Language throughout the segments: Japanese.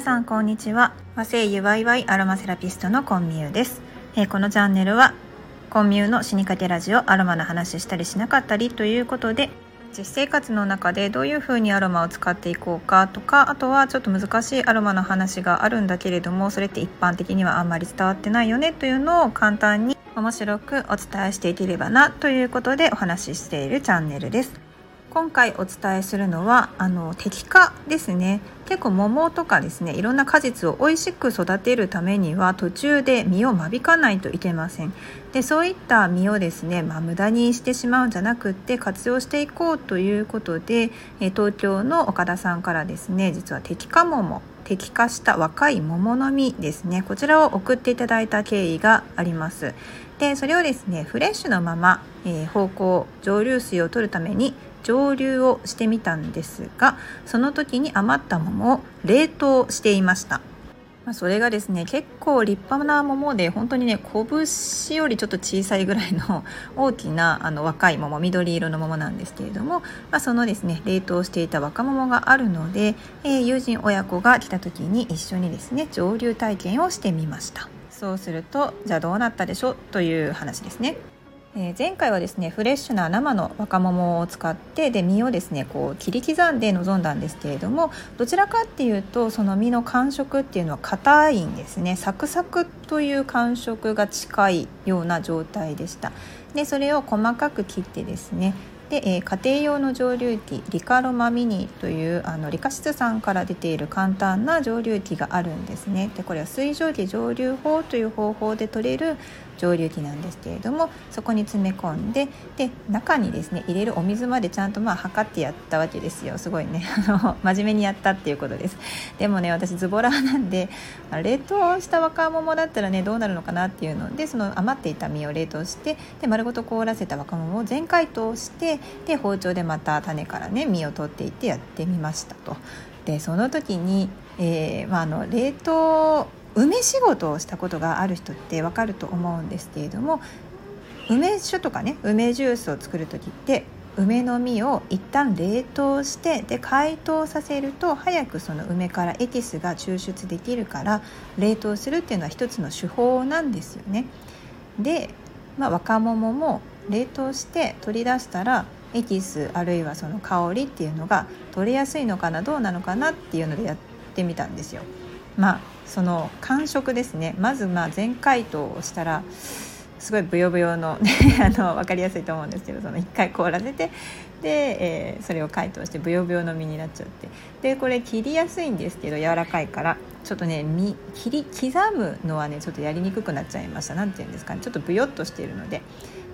さんこんにちは和製ゆわいわいアロマセラピストのコンミューです、えー、このチャンネルはコンミューの死にかけラジオアロマの話したりしなかったりということで実生活の中でどういうふうにアロマを使っていこうかとかあとはちょっと難しいアロマの話があるんだけれどもそれって一般的にはあんまり伝わってないよねというのを簡単に面白くお伝えしていければなということでお話ししているチャンネルです。今回お伝えするのはあの摘果ですね。結構桃とかですねいろんな果実を美味しく育てるためには途中で実を間引かないといけません。でそういった実をですね、まあ、無駄にしてしまうんじゃなくって活用していこうということで東京の岡田さんからですね実は摘果桃摘果した若い桃の実ですね。こちらを送っていただいた経緯があります。でそれをですねフレッシュのまま、えー、方向蒸留水を取るために蒸留をしてみたんですがその時に余った桃を冷凍していました。まそれがですね結構立派な桃で本当にね拳よりちょっと小さいぐらいの 大きなあの若い桃緑色の桃なんですけれども、まあ、そのですね冷凍していた若桃があるので、えー、友人親子が来た時に一緒にですね蒸留体験をしてみました。そうするとじゃあどうなったでしょうという話ですね。えー、前回はですねフレッシュな生の若桃を使ってで実をですねこう切り刻んで臨んだんですけれどもどちらかっていうとその実の感触っていうのは硬いんですね。サクサクという感触が近いような状態でした。でそれを細かく切ってですねで、えー、家庭用の蒸留機リカロマミニというあの理科室さんから出ている簡単な蒸留機があるんですね。でこれは水蒸気蒸留法という方法で取れる蒸留機なんですけれどもそこに詰め込んでで中にですね入れるお水までちゃんとまあ測ってやったわけですよ。すごいね。真面目にやったっていうことです。でもね私ズボラなんで冷凍した若桃だったらねどうなるのかなっていうのでその余っていた実を冷凍してで丸ごと凍らせた若桃を全解凍してで包丁でまた種からね実を取っていってやってみましたと。でその時に、えーまあ、あの冷凍梅仕事をしたことがある人ってわかると思うんですけれども梅酒とかね梅ジュースを作る時って梅の実を一旦冷凍してで解凍させると早くその梅からエキスが抽出できるから冷凍するっていうのは一つの手法なんですよね。で、まあ、若桃も冷凍して取り出したらエキスあるいはその香りっていうのが取れやすいのかなどうなのかなっていうのでやってみたんですよ。まあその感触ですね。まずまあ全解凍をしたらすごいブヨブヨの あの分かりやすいと思うんですけどその1回凍らせてで、えー、それを解凍してブヨブヨの実になっちゃって。でこれ切りやすいんですけど柔らかいからちょっとね切り刻むのはねちょっとやりにくくなっちゃいました。何て言うんですかね。ちょっとブヨっとしているので。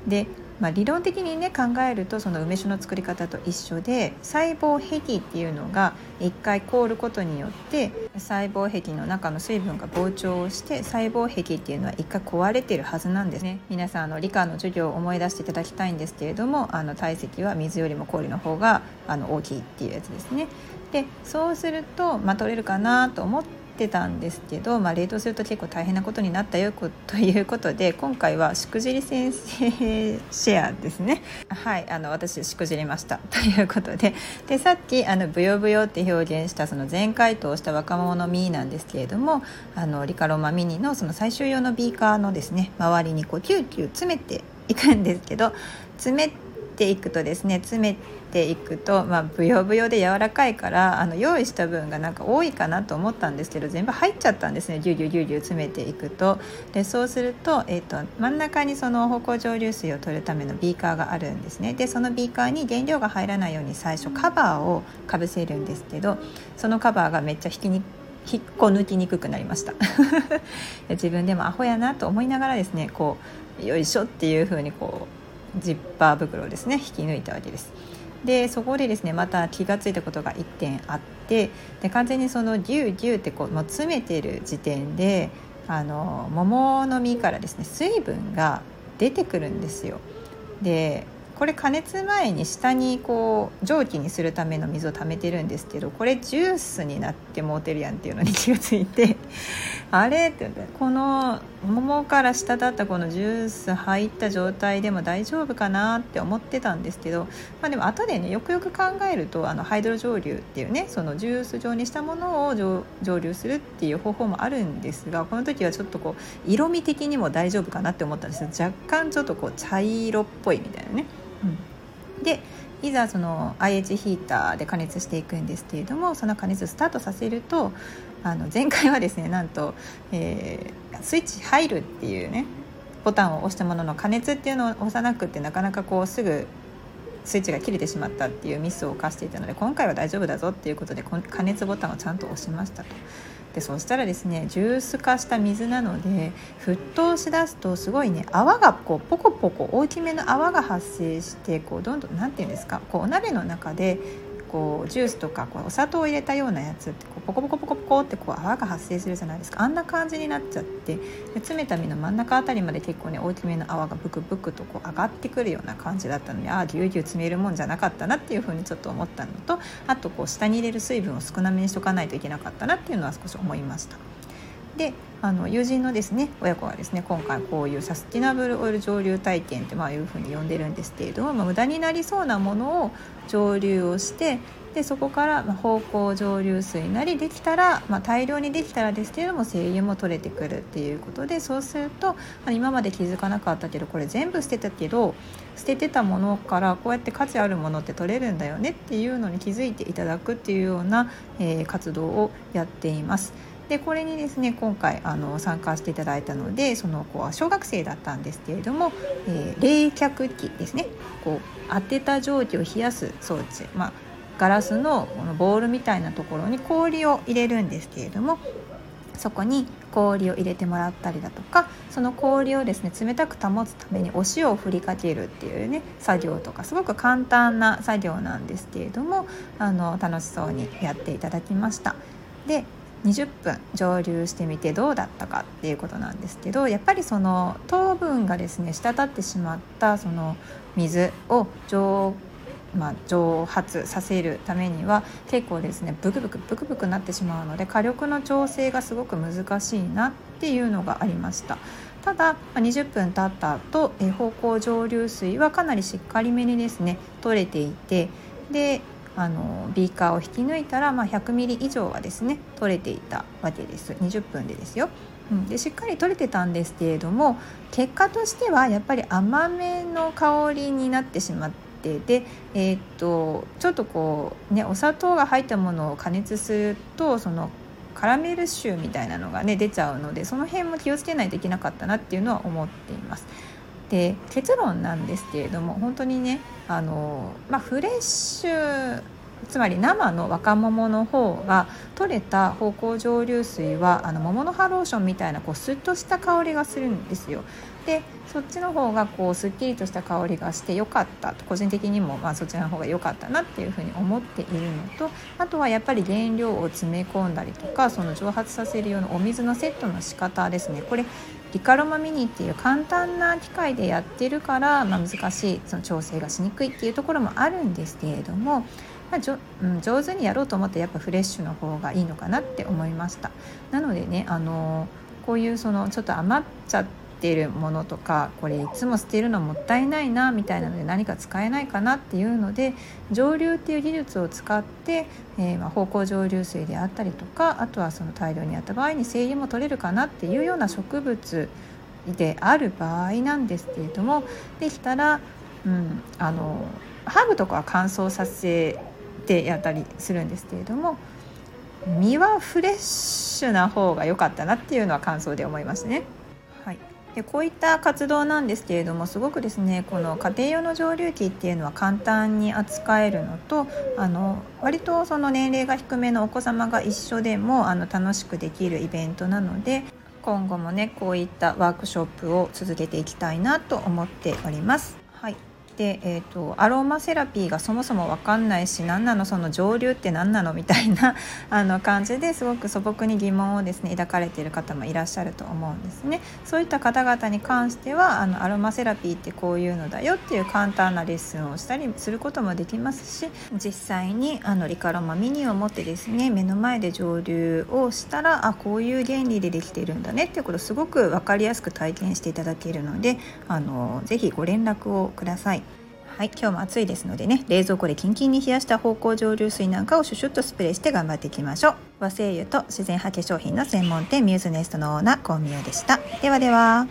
でまあ、理論的にね考えるとその梅酒の作り方と一緒で細胞壁っていうのが一回凍ることによって細胞壁の中の水分が膨張して細胞壁っていうのは一回壊れてるはずなんですね。皆さんあの理科の授業を思い出していただきたいんですけれどもあの体積は水よりも氷の方があの大きいっていうやつですね。でそうすると、まあ、取れるかなと思ってってたんですけど、まあ、冷凍すると結構大変なことになったよ ということで今回はしくじり先生シェアですね。はいあの私しくじりました。ということで。でさっきあのブヨブヨって表現したその全解凍した若桃の実なんですけれどもあのリカロマミニのその最終用のビーカーのですね周りにこうキューキュー詰めていくんですけど詰めてていくとですね詰めていくと、まあ、ブヨブヨで柔らかいからあの用意した分がなんか多いかなと思ったんですけど全部入っちゃったんですね。ギュギュギュギュ詰めていくと。でそうすると,、えーと、真ん中にその芳香蒸留水を取るためのビーカーがあるんですね。でそのビーカーに原料が入らないように最初カバーをかぶせるんですけどそのカバーがめっちゃ引きに引っこ抜きにくくなりました。自分でもアホやなと思いながらですねこうよいしょっていう風にこうジッパー袋をですね引き抜いたわけです。でそこでですねまた気が付いたことが1点あってで完全にそのギュウギュウってこうもう詰めてる時点であの桃の実からですね水分が出てくるんですよ。でこれ加熱前に下にこう蒸気にするための水を溜めてるんですけどこれジュースになってもうてるやんっていうのに気がついてあれってこの桃から下だったこのジュース入った状態でも大丈夫かなって思ってたんですけど、まあ、でも後でねよくよく考えるとあのハイドロ蒸留っていうねそのジュース状にしたものを蒸留するっていう方法もあるんですがこの時はちょっとこう色味的にも大丈夫かなって思ったんです若干ちょっとこう茶色っぽいみたいなね。うん、でいざその IH ヒーターで加熱していくんですけれどもその加熱スタートさせるとあの前回はですねなんと、えー、スイッチ入るっていうねボタンを押したものの加熱っていうのを押さなくってなかなかこうすぐスイッチが切れてしまったっていうミスを犯していたので今回は大丈夫だぞっていうことで加熱ボタンをちゃんと押しましたと。でそしたらですねジュース化した水なので沸騰しだすとすごいね泡がこうポコポコ大きめの泡が発生してこうどんどん何て言うんですかこうお鍋の中でこうジュースとかこうお砂糖を入れたようなやつってこうポコポコポコポコってこう泡が発生するじゃないですかあんな感じになっちゃってで詰めた身の真ん中あたりまで結構ね大きめの泡がブクブクとこう上がってくるような感じだったのでああぎゅうぎゅう詰めるもんじゃなかったなっていうふうにちょっと思ったのとあとこう下に入れる水分を少なめにしとかないといけなかったなっていうのは少し思いました。であの友人のですね親子がですね今回こういうサスティナブルオイル蒸留体験ってまあいうふうに呼んでるんですけれども、まあ、無駄になりそうなものを蒸留をしてでそこからま芳香蒸留水なりできたら、まあ、大量にできたらですけれども精油も取れてくるっていうことでそうすると、今まで気づかなかったけどこれ全部捨てたけど捨ててたものからこうやって価値あるものって取れるんだよねっていうのに気づいていただくっていうような、えー、活動をやっています。でこれにですね今回あの参加していただいたのでその子は小学生だったんですけれども、えー、冷却器ですねこう当てた蒸気を冷やす装置、まあ、ガラスのこのボールみたいなところに氷を入れるんですけれどもそこに氷を入れてもらったりだとかその氷をですね冷たく保つためにお塩を振りかけるっていうね作業とかすごく簡単な作業なんですけれどもあの楽しそうにやっていただきました。で20分蒸留してみてどうだったかっていうことなんですけどやっぱりその糖分がですね滴ってしまったその水を蒸まあ、蒸発させるためには結構ですねブクブクブクブクなってしまうので火力の調整がすごく難しいなっていうのがありました。ただ20分経った後え方向蒸留水はかなりしっかりめにですね取れていてであのビーカーを引き抜いたら、まあ、100ミリ以上はですね取れていたわけです20分でですよ。うん、でしっかり取れてたんですけれども結果としてはやっぱり甘めの香りになってしまってで、えー、っとちょっとこうねお砂糖が入ったものを加熱するとそのカラメル臭みたいなのがね出ちゃうのでその辺も気をつけないといけなかったなっていうのは思っています。で結論なんですけれども本当にねあの、まあ、フレッシュつまり生の若桃の方が取れた芳香蒸留水はあの桃の葉ローションみたいなこうスッとした香りがするんですよ。でそっちの方がこうすっきりとした香りがして良かったと個人的にもまあそちらの方が良かったなっていうふうに思っているのとあとはやっぱり原料を詰め込んだりとかその蒸発させるようなお水のセットの仕方ですねこれリカロマミニっていう簡単な機械でやってるから、まあ、難しいその調整がしにくいっていうところもあるんですけれども、まあじょうん、上手にやろうと思ってやっぱフレッシュの方がいいのかなって思いました。なのでねあのこういうそのちょっと余っちゃっているものとかこれいつも捨てるのもったいないなみたいなので何か使えないかなっていうので蒸留っていう技術を使って、えー、まあ芳香蒸留水であったりとかあとはその大量にやった場合に精油も取れるかなっていうような植物である場合なんですけれどもできたら、うん、あのハーブとかは乾燥させてやったりするんですけれども実はフレッシュな方が良かったなっていうのは感想で思いますね。でこういった活動なんですけれどもすごくですねこの家庭用の蒸留機っていうのは簡単に扱えるのとあの割とその年齢が低めのお子様が一緒でもあの楽しくできるイベントなので今後もねこういったワークショップを続けていきたいなと思っております。で、えーと、アロマセラピーがそもそも分かんないし何なのその上流って何なのみたいな あの感じですごく素朴に疑問をですね抱かれている方もいらっしゃると思うんですね。そういった方々に関してはあのアロマセラピーってこういうのだよっていう簡単なレッスンをしたりすることもできますし実際にあのリカロマミニを持ってですね目の前で上流をしたらあこういう原理でできているんだねっていうことをすごく分かりやすく体験していただけるのであのぜひご連絡をください。はい、今日も暑いですのでね冷蔵庫でキンキンに冷やした方向蒸留水なんかをシュシュッとスプレーして頑張っていきましょう。和製油と自然派化粧品の専門店ミューズネストのオーナーコウミューでした。ではでは。